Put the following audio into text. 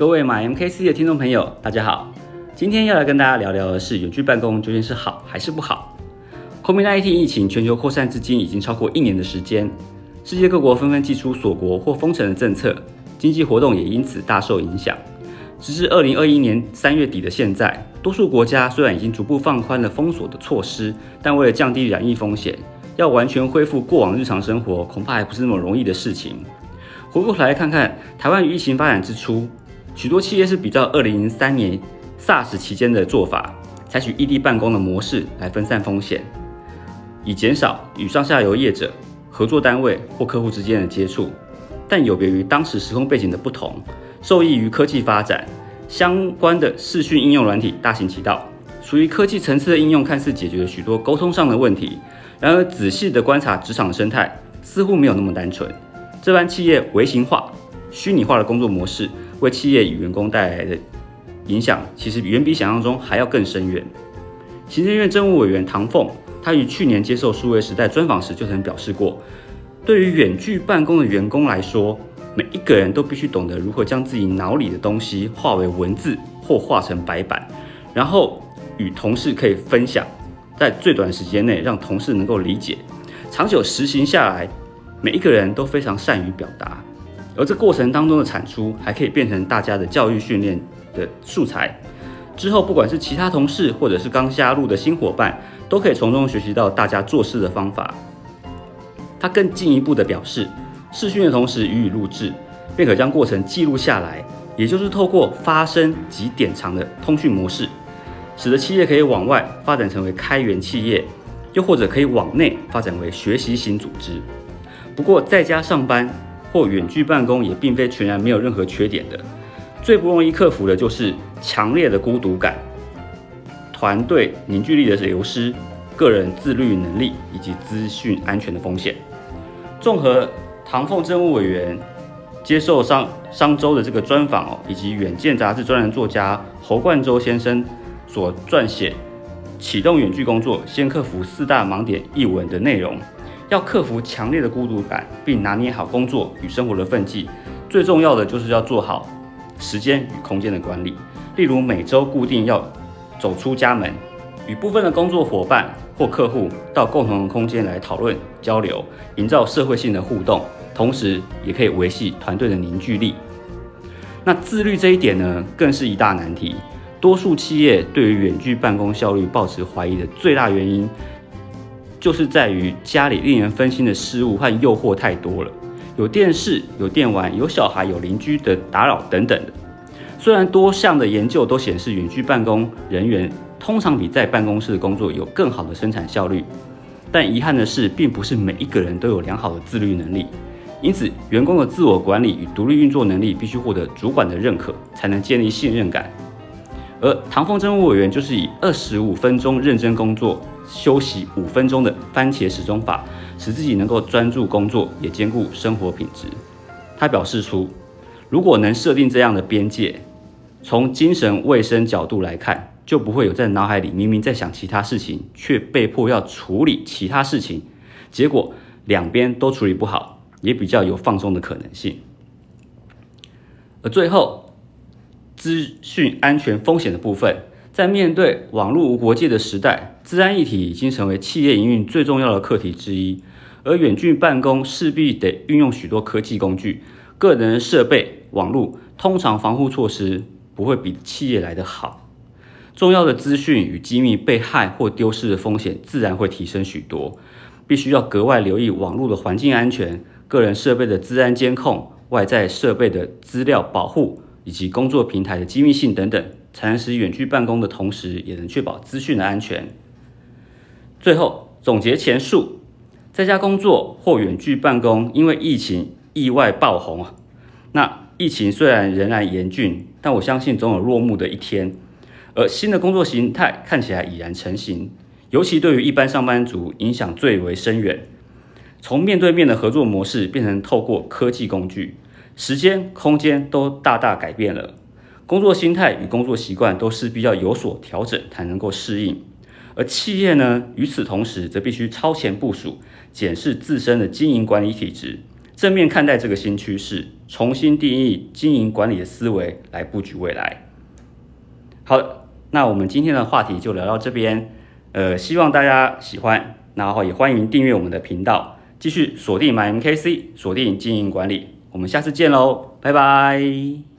各位马 MKC 的听众朋友，大家好。今天要来跟大家聊聊的是远距办公究竟是好还是不好？COVID-19 疫情全球扩散至今已经超过一年的时间，世界各国纷纷祭出锁国或封城的政策，经济活动也因此大受影响。直至二零二一年三月底的现在，多数国家虽然已经逐步放宽了封锁的措施，但为了降低染疫风险，要完全恢复过往日常生活，恐怕还不是那么容易的事情。回过头来看看台湾与疫情发展之初。许多企业是比较二零零三年 SARS 期间的做法，采取异地办公的模式来分散风险，以减少与上下游业者、合作单位或客户之间的接触。但有别于当时时空背景的不同，受益于科技发展，相关的视讯应用软体大行其道，属于科技层次的应用看似解决了许多沟通上的问题。然而仔细的观察职场生态，似乎没有那么单纯。这般企业微型化、虚拟化的工作模式。为企业与员工带来的影响，其实远比想象中还要更深远。行政院政务委员唐凤，他于去年接受数位时代专访时就曾表示过，对于远距办公的员工来说，每一个人都必须懂得如何将自己脑里的东西化为文字或化成白板，然后与同事可以分享，在最短时间内让同事能够理解。长久实行下来，每一个人都非常善于表达。而这过程当中的产出，还可以变成大家的教育训练的素材。之后，不管是其他同事，或者是刚加入的新伙伴，都可以从中学习到大家做事的方法。他更进一步的表示，视讯的同时予以录制，便可将过程记录下来，也就是透过发声及点长的通讯模式，使得企业可以往外发展成为开源企业，又或者可以往内发展为学习型组织。不过，在家上班。或远距办公也并非全然没有任何缺点的，最不容易克服的就是强烈的孤独感、团队凝聚力的流失、个人自律能力以及资讯安全的风险。综合唐凤政务委员接受商商周的这个专访哦，以及远见杂志专栏作家侯冠洲先生所撰写《启动远距工作，先克服四大盲点》一文的内容。要克服强烈的孤独感，并拿捏好工作与生活的分际，最重要的就是要做好时间与空间的管理。例如每周固定要走出家门，与部分的工作伙伴或客户到共同的空间来讨论交流，营造社会性的互动，同时也可以维系团队的凝聚力。那自律这一点呢，更是一大难题。多数企业对于远距办公效率抱持怀疑的最大原因。就是在于家里令人分心的事物和诱惑太多了，有电视、有电玩、有小孩、有邻居的打扰等等的。虽然多项的研究都显示远距办公人员通常比在办公室工作有更好的生产效率，但遗憾的是，并不是每一个人都有良好的自律能力。因此，员工的自我管理与独立运作能力必须获得主管的认可，才能建立信任感。而唐凤政务委员就是以二十五分钟认真工作。休息五分钟的番茄时钟法，使自己能够专注工作，也兼顾生活品质。他表示出，如果能设定这样的边界，从精神卫生角度来看，就不会有在脑海里明明在想其他事情，却被迫要处理其他事情，结果两边都处理不好，也比较有放松的可能性。而最后，资讯安全风险的部分。在面对网络无国界的时代，治安议题已经成为企业营运最重要的课题之一。而远距办公势必得运用许多科技工具，个人设备、网络通常防护措施不会比企业来得好。重要的资讯与机密被害或丢失的风险自然会提升许多，必须要格外留意网络的环境安全、个人设备的治安监控、外在设备的资料保护以及工作平台的机密性等等。才能使远距办公的同时，也能确保资讯的安全。最后总结前述，在家工作或远距办公，因为疫情意外爆红啊。那疫情虽然仍然严峻，但我相信总有落幕的一天。而新的工作形态看起来已然成型，尤其对于一般上班族影响最为深远。从面对面的合作模式变成透过科技工具，时间、空间都大大改变了。工作心态与工作习惯都势必要有所调整，才能够适应。而企业呢，与此同时则必须超前部署，检视自身的经营管理体制，正面看待这个新趋势，重新定义经营管理的思维来布局未来。好，那我们今天的话题就聊到这边，呃，希望大家喜欢，然后也欢迎订阅我们的频道，继续锁定 My MKC，锁定经营管理，我们下次见喽，拜拜。